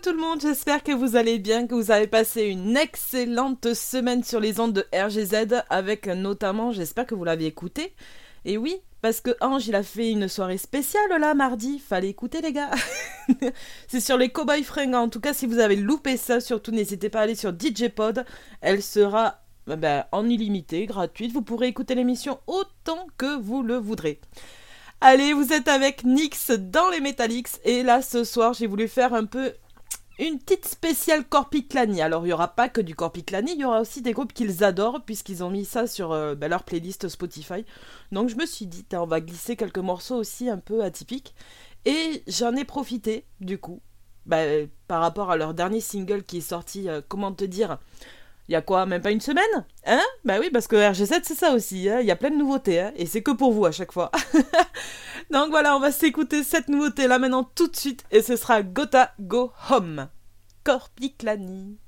tout le monde, j'espère que vous allez bien, que vous avez passé une excellente semaine sur les ondes de RGZ avec notamment, j'espère que vous l'avez écouté. Et oui, parce que Ange, il a fait une soirée spéciale là, mardi. Fallait écouter, les gars. c'est sur les Cowboys Fringants. En tout cas, si vous avez loupé ça, surtout n'hésitez pas à aller sur DJ Pod. Elle sera ben, en illimité, gratuite. Vous pourrez écouter l'émission autant que vous le voudrez. Allez, vous êtes avec Nix dans les Metallics et là ce soir j'ai voulu faire un peu une petite spéciale Corpiclani. Alors il n'y aura pas que du Corpiclani, il y aura aussi des groupes qu'ils adorent puisqu'ils ont mis ça sur euh, ben, leur playlist Spotify. Donc je me suis dit, on va glisser quelques morceaux aussi un peu atypiques. Et j'en ai profité du coup, ben, par rapport à leur dernier single qui est sorti, euh, comment te dire, il y a quoi, même pas une semaine? Hein? Bah oui, parce que RG7 c'est ça aussi, hein. il y a plein de nouveautés, hein, et c'est que pour vous à chaque fois. Donc voilà, on va s'écouter cette nouveauté là maintenant tout de suite, et ce sera Gotha Go Home. Corpiclani.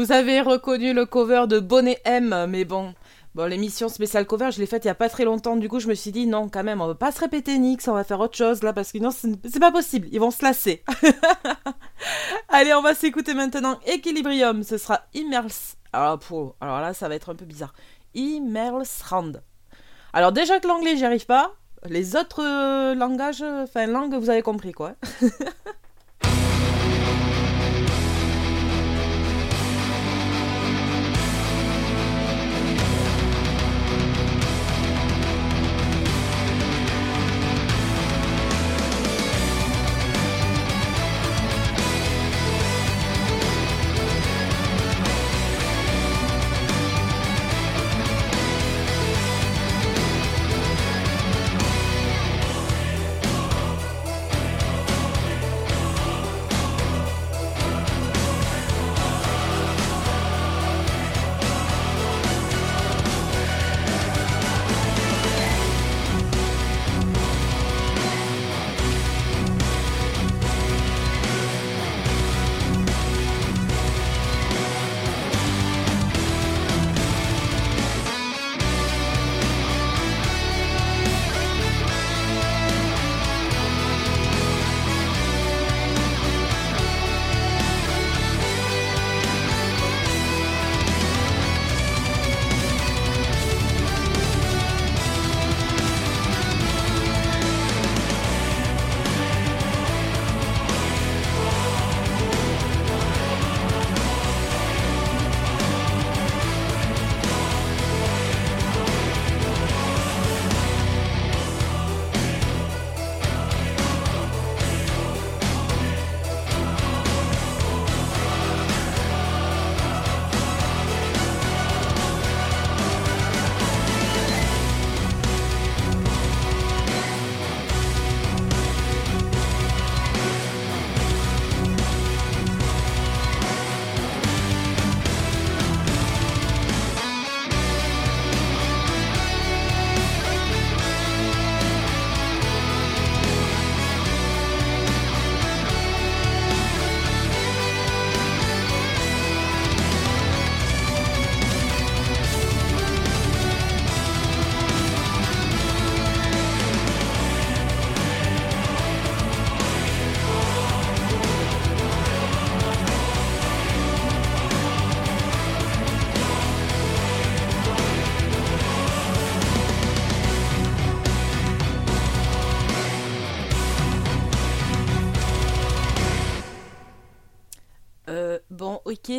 Vous avez reconnu le cover de Bonnet M, mais bon. Bon, l'émission spéciale cover, je l'ai faite il y a pas très longtemps, du coup je me suis dit non, quand même, on va pas se répéter Nix, on va faire autre chose là, parce que non, c'est pas possible, ils vont se lasser. Allez, on va s'écouter maintenant Equilibrium, ce sera Immers... Alors, pour... Alors là, ça va être un peu bizarre. Immersrand. Alors déjà que l'anglais, j'y arrive pas, les autres euh, langages, enfin langues, vous avez compris quoi.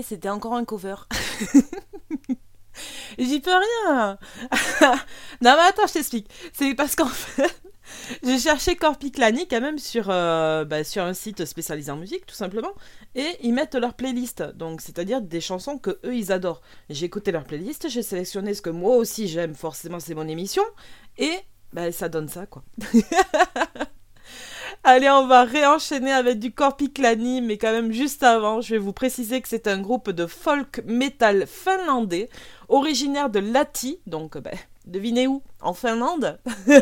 c'était encore un cover. J'y peux rien. non mais attends, je t'explique. C'est parce qu'en fait, j'ai cherché Corpiclani quand même sur, euh, bah, sur un site spécialisé en musique, tout simplement, et ils mettent leur playlist, donc c'est-à-dire des chansons que eux ils adorent. J'ai écouté leur playlist, j'ai sélectionné ce que moi aussi j'aime, forcément c'est mon émission, et bah, ça donne ça quoi. Allez, on va réenchaîner avec du Corpiclani, mais quand même juste avant, je vais vous préciser que c'est un groupe de folk metal finlandais, originaire de Lati, donc bah, devinez où? En Finlande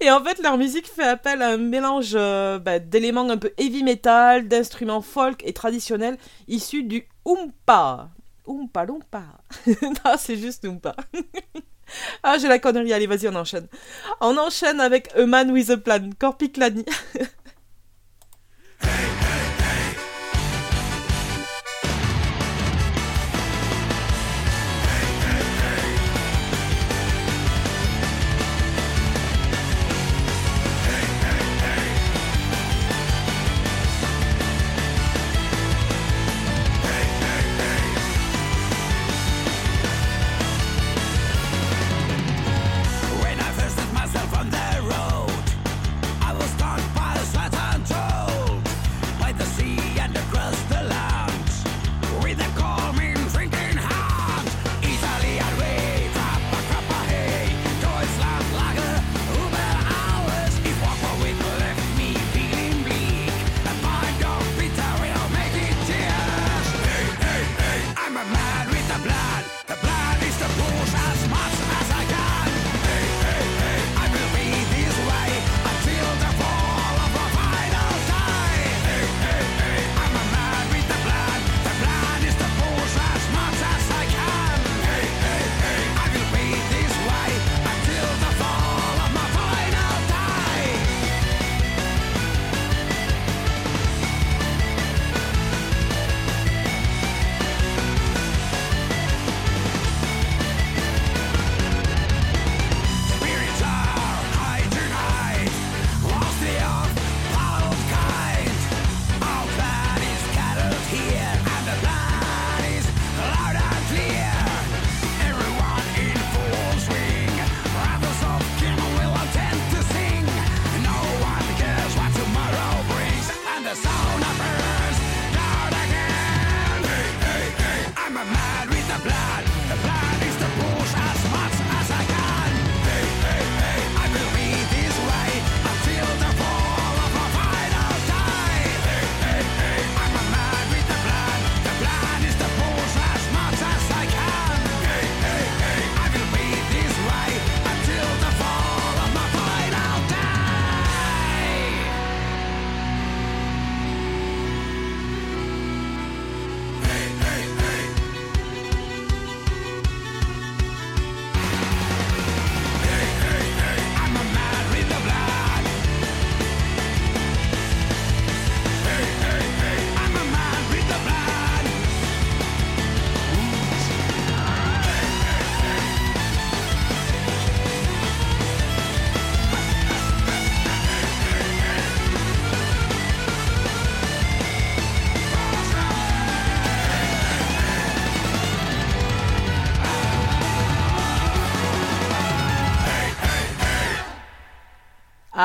Et en fait, leur musique fait appel à un mélange euh, bah, d'éléments un peu heavy metal, d'instruments folk et traditionnels issus du Oompa. Oompa Loompa. non, c'est juste Oompa. ah, j'ai la connerie. Allez, vas-y, on enchaîne. On enchaîne avec A Man with a Plan, Corpiclani.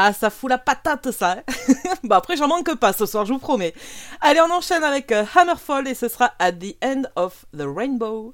Ah, ça fout la patate, ça. Hein. bon, après, j'en manque pas ce soir, je vous promets. Allez, on enchaîne avec euh, Hammerfall et ce sera At the End of the Rainbow.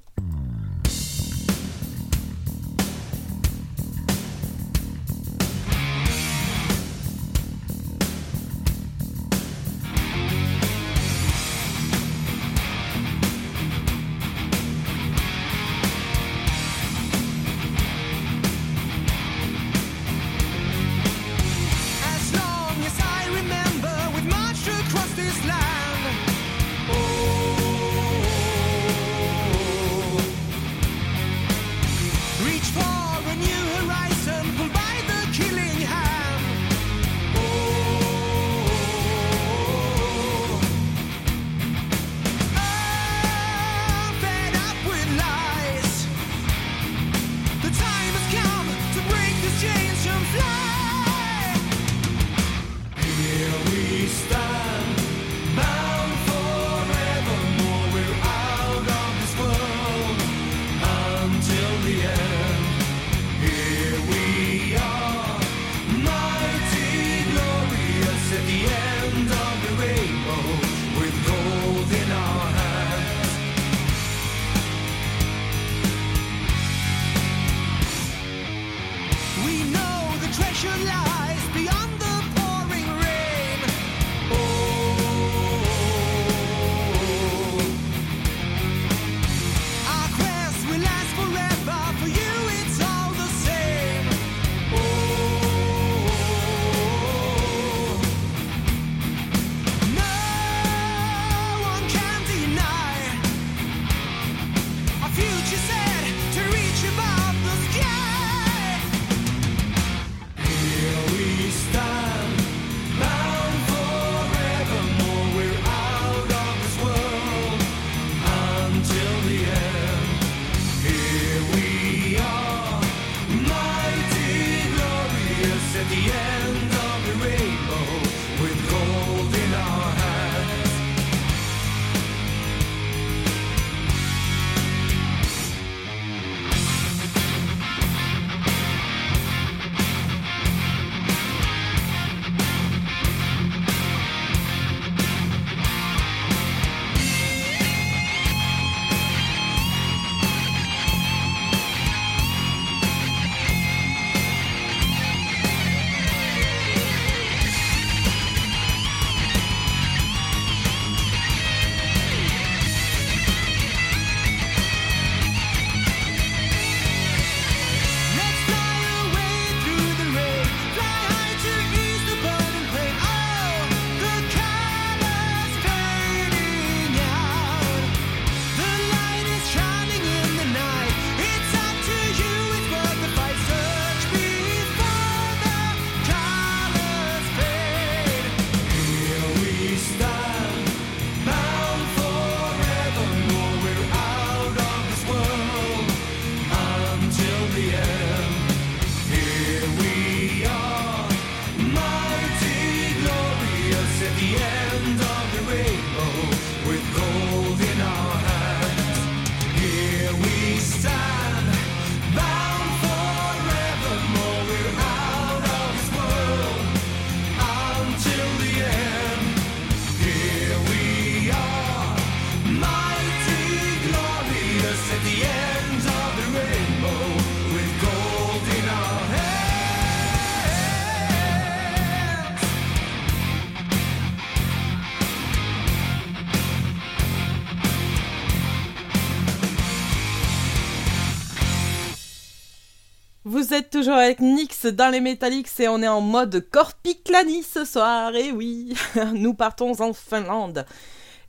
Toujours avec Nix dans les Metallics et on est en mode Corpiclani ce soir. Et oui, nous partons en Finlande.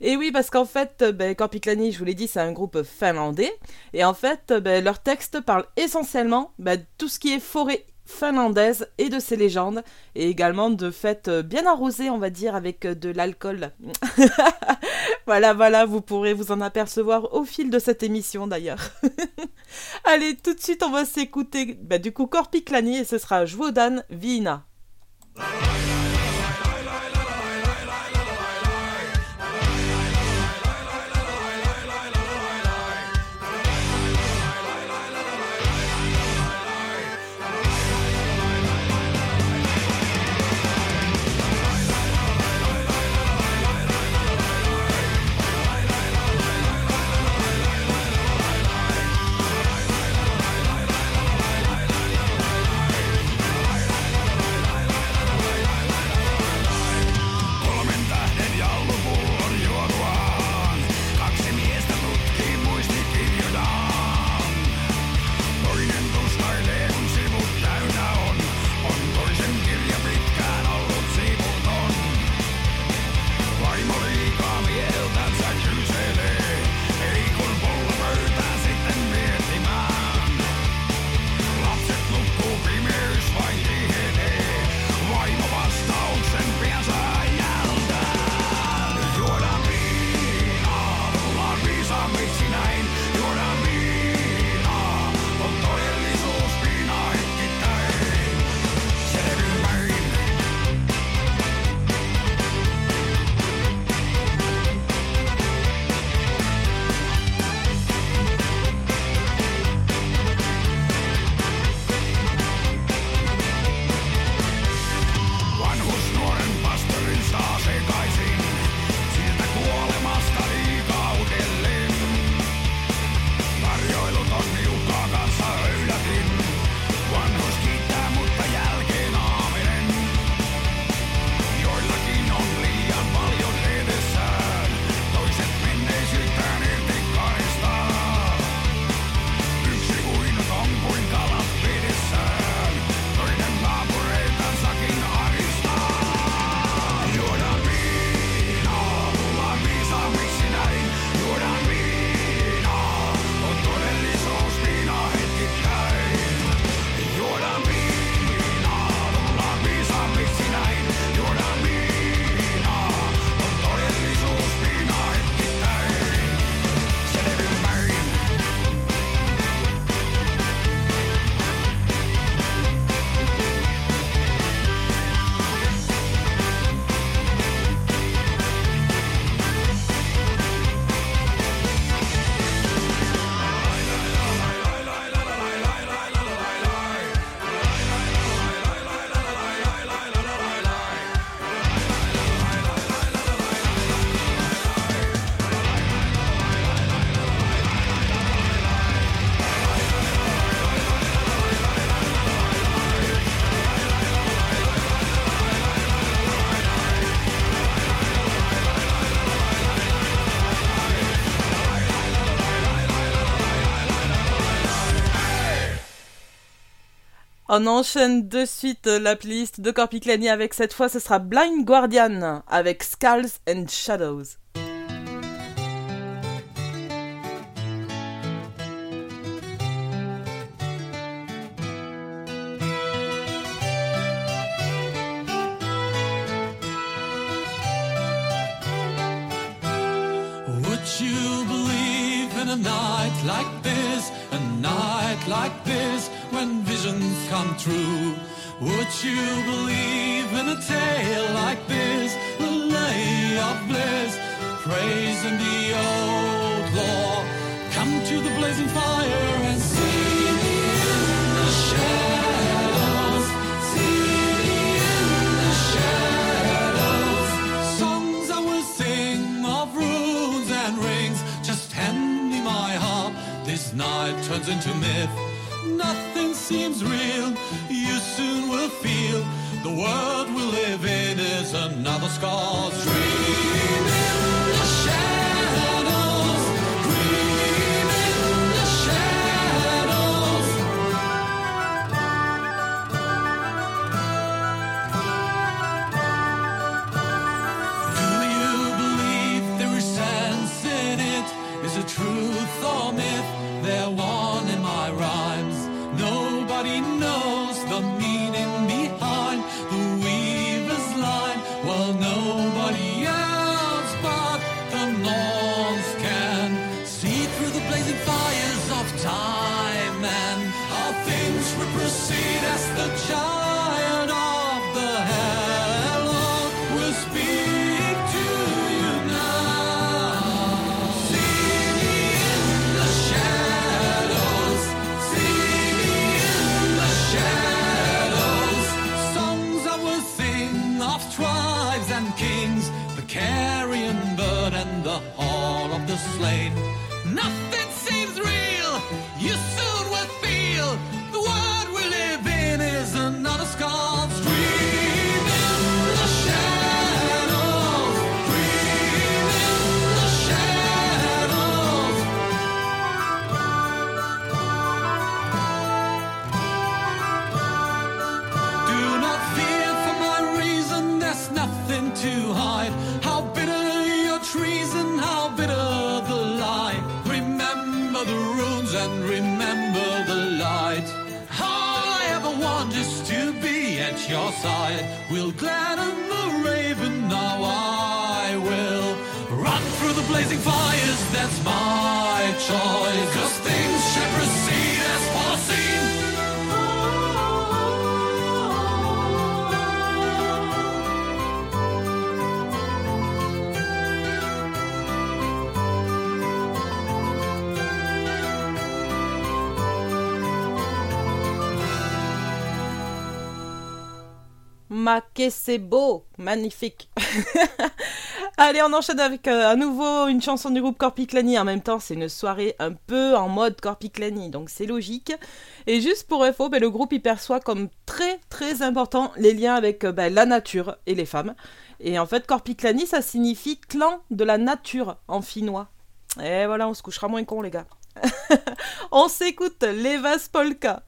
Et oui, parce qu'en fait, ben, Corpiclani, je vous l'ai dit, c'est un groupe finlandais. Et en fait, ben, leur texte parle essentiellement ben, tout ce qui est forêt finlandaise et de ses légendes, et également de fêtes bien arrosées, on va dire, avec de l'alcool. voilà, voilà, vous pourrez vous en apercevoir au fil de cette émission d'ailleurs. Allez, tout de suite, on va s'écouter bah, du coup Corpiclani et ce sera Jvodan Vina. On enchaîne de suite la playlist de Corpiclani avec cette fois ce sera Blind Guardian avec Skulls and Shadows. True. Would you believe in a tale like this? A lay of bliss, praising the old law. Come to the blazing fire and Turns into myth. Nothing seems real, you soon will feel the world we live in is another scar's dream Ma c'est beau, magnifique. Allez, on enchaîne avec euh, à nouveau une chanson du groupe Corpiclani. En même temps, c'est une soirée un peu en mode Corpiclani, donc c'est logique. Et juste pour info, ben, le groupe y perçoit comme très très important les liens avec euh, ben, la nature et les femmes. Et en fait, Corpiclani, ça signifie clan de la nature en finnois. Et voilà, on se couchera moins con, les gars. on s'écoute Levas Polka.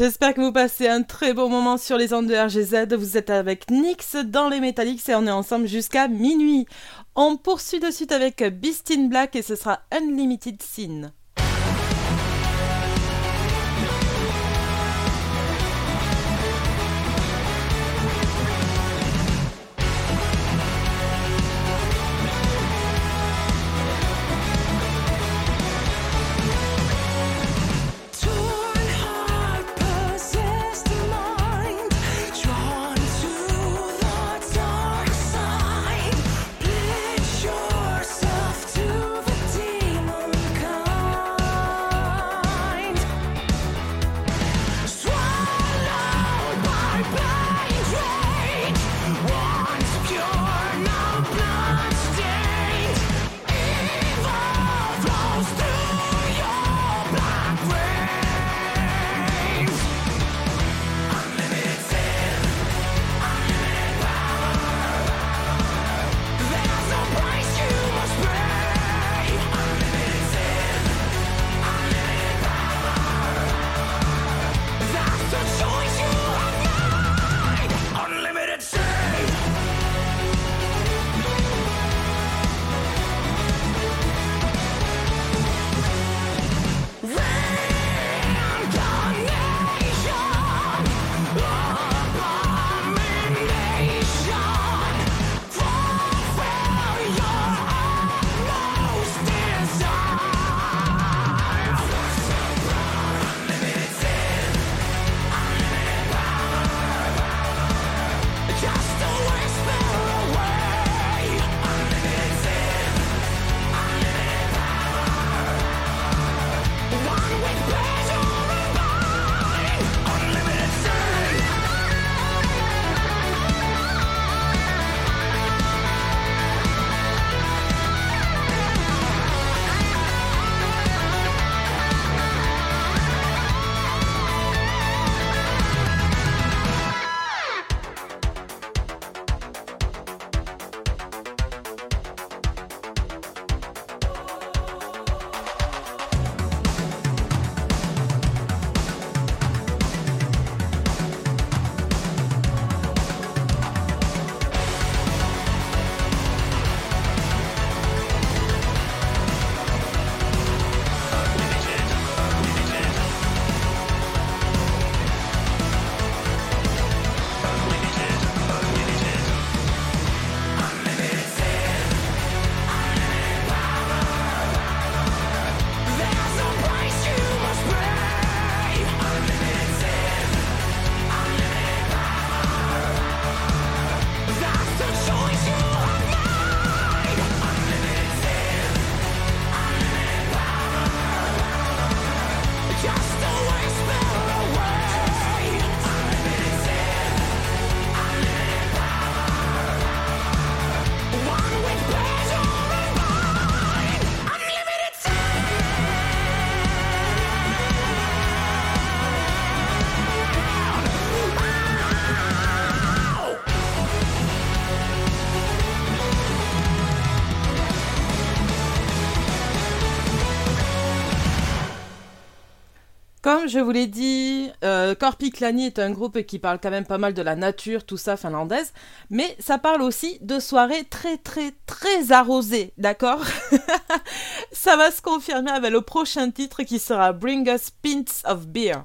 J'espère que vous passez un très bon moment sur les ondes de RGZ. Vous êtes avec Nix dans les Metallics et on est ensemble jusqu'à minuit. On poursuit de suite avec Beast in Black et ce sera Unlimited Sin. Comme je vous l'ai dit, euh, Korpiklani est un groupe qui parle quand même pas mal de la nature, tout ça finlandaise, mais ça parle aussi de soirées très très très arrosées, d'accord? Ça va se confirmer avec le prochain titre qui sera Bring Us Pints of Beer.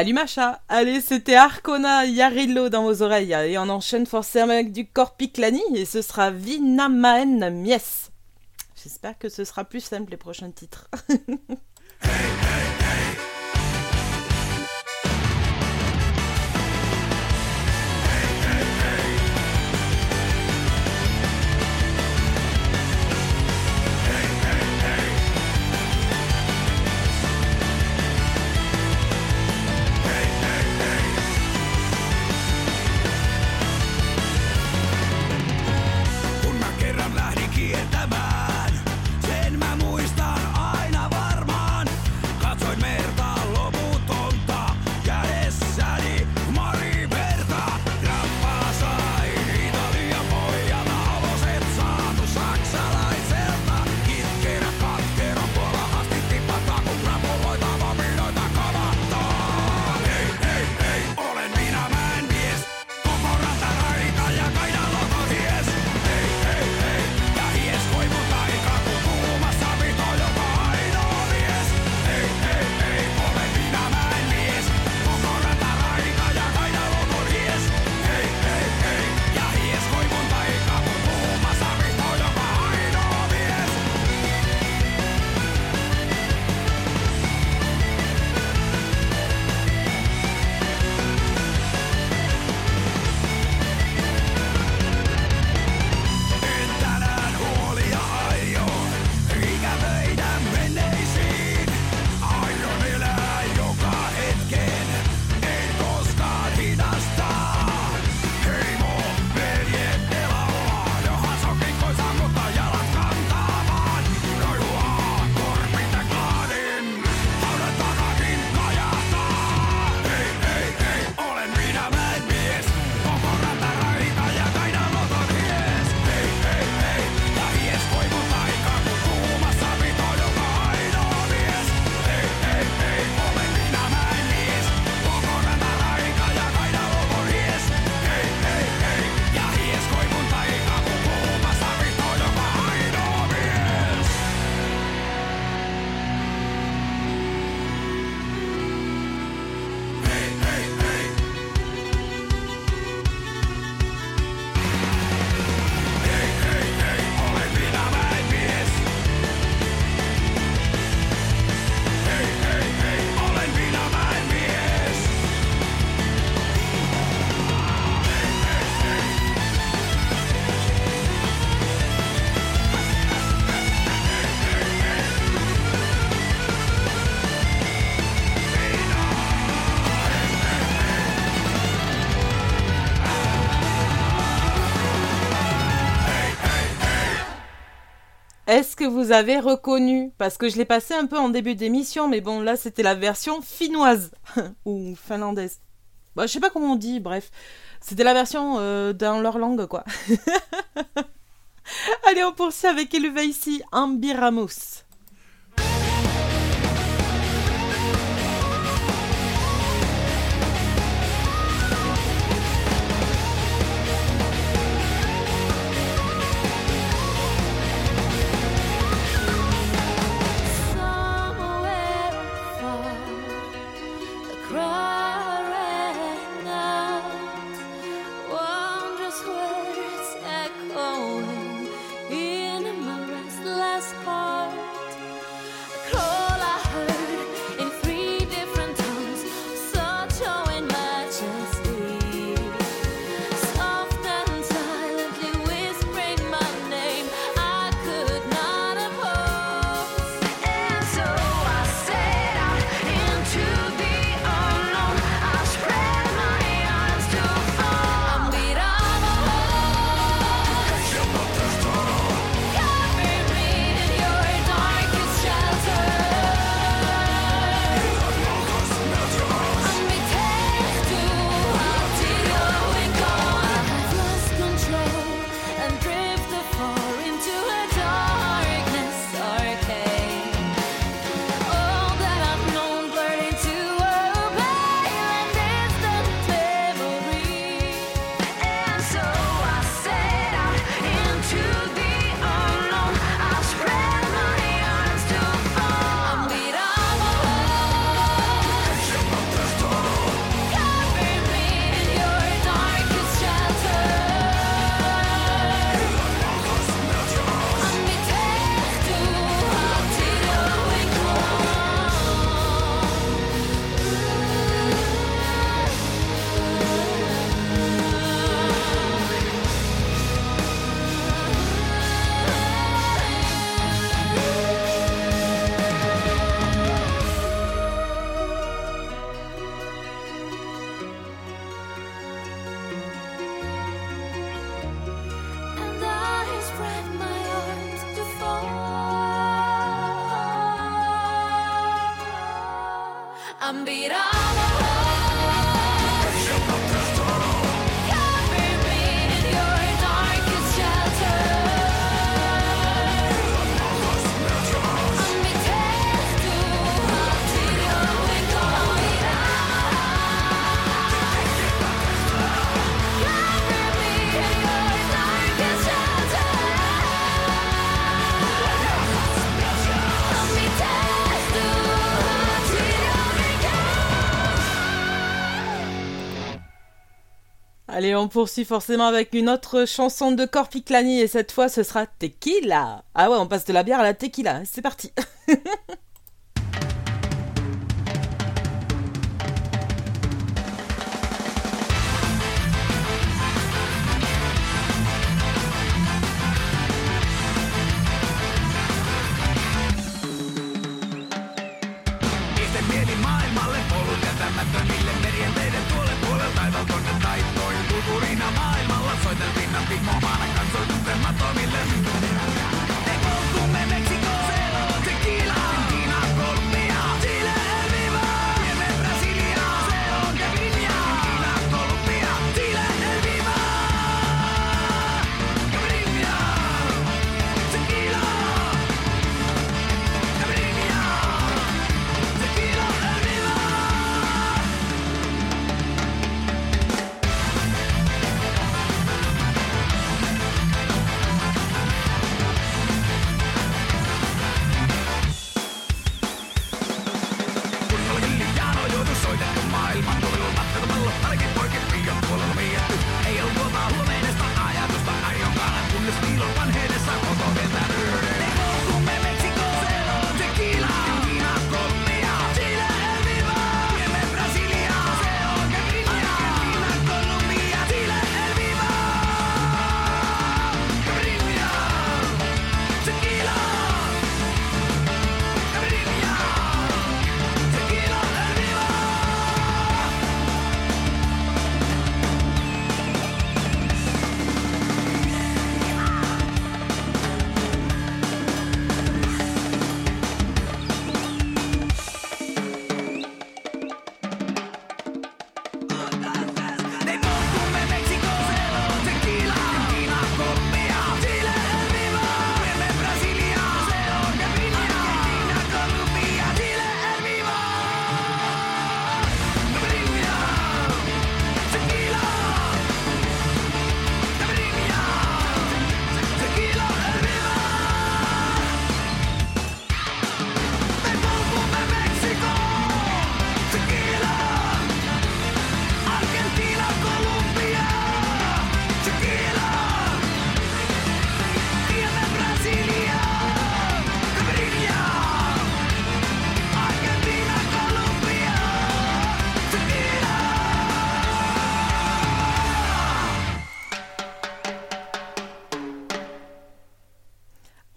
Salut Macha Allez, c'était Arcona Yarillo dans vos oreilles. Et on enchaîne forcément avec du Corpiclani et ce sera Vinamaen Mies. J'espère que ce sera plus simple les prochains titres. que vous avez reconnu Parce que je l'ai passé un peu en début d'émission, mais bon, là, c'était la version finnoise ou finlandaise. Bah, je sais pas comment on dit, bref. C'était la version euh, dans leur langue, quoi. Allez, on poursuit avec Eluva ici, Ambiramus. Allez, on poursuit forcément avec une autre chanson de Corpiclani et cette fois ce sera Tequila. Ah ouais, on passe de la bière à la tequila. C'est parti.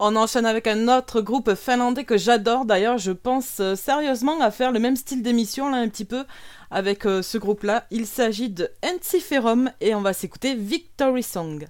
On enchaîne avec un autre groupe finlandais que j'adore. D'ailleurs, je pense euh, sérieusement à faire le même style d'émission là un petit peu avec euh, ce groupe-là. Il s'agit de Ensiferum et on va s'écouter Victory Song.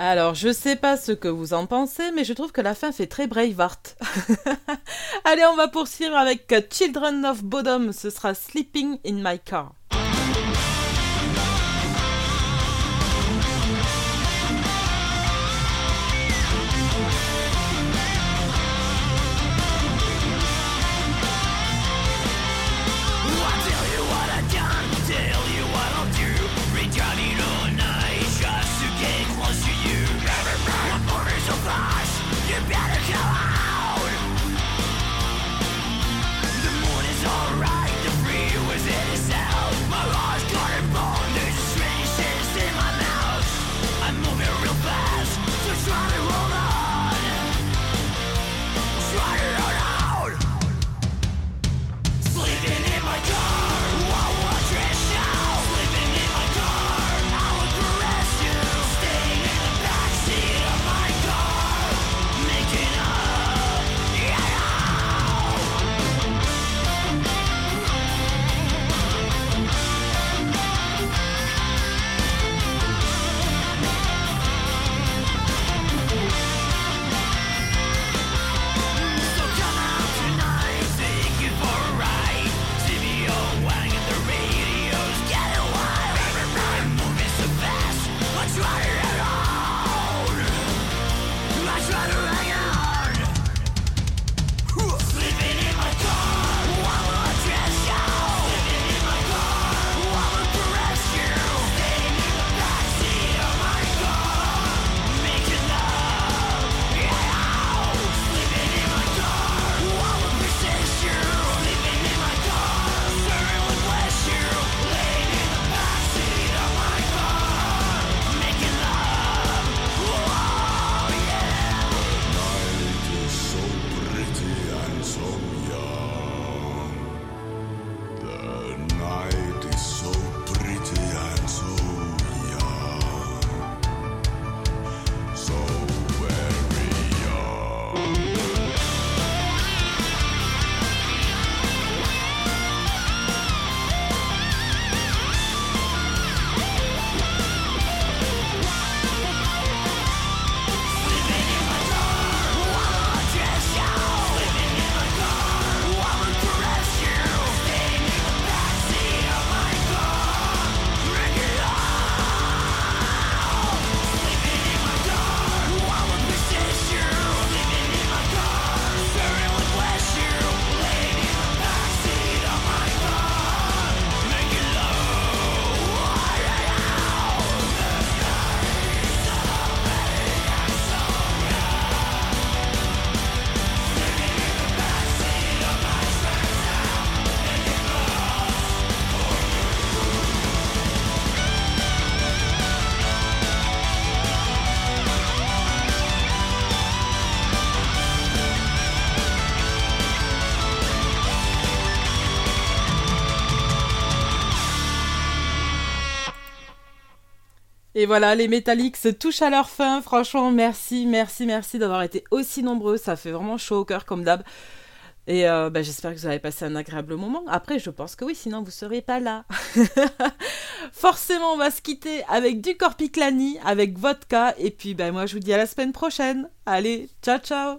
Alors, je sais pas ce que vous en pensez, mais je trouve que la fin fait très Braveheart. Allez, on va poursuivre avec Children of Bodom. Ce sera Sleeping in My Car. Et voilà, les Metallics touchent à leur fin. Franchement, merci, merci, merci d'avoir été aussi nombreux. Ça fait vraiment chaud au cœur, comme d'hab. Et euh, bah, j'espère que vous avez passé un agréable moment. Après, je pense que oui, sinon vous seriez pas là. Forcément, on va se quitter avec du Corpiclani, avec vodka. Et puis, bah, moi, je vous dis à la semaine prochaine. Allez, ciao, ciao.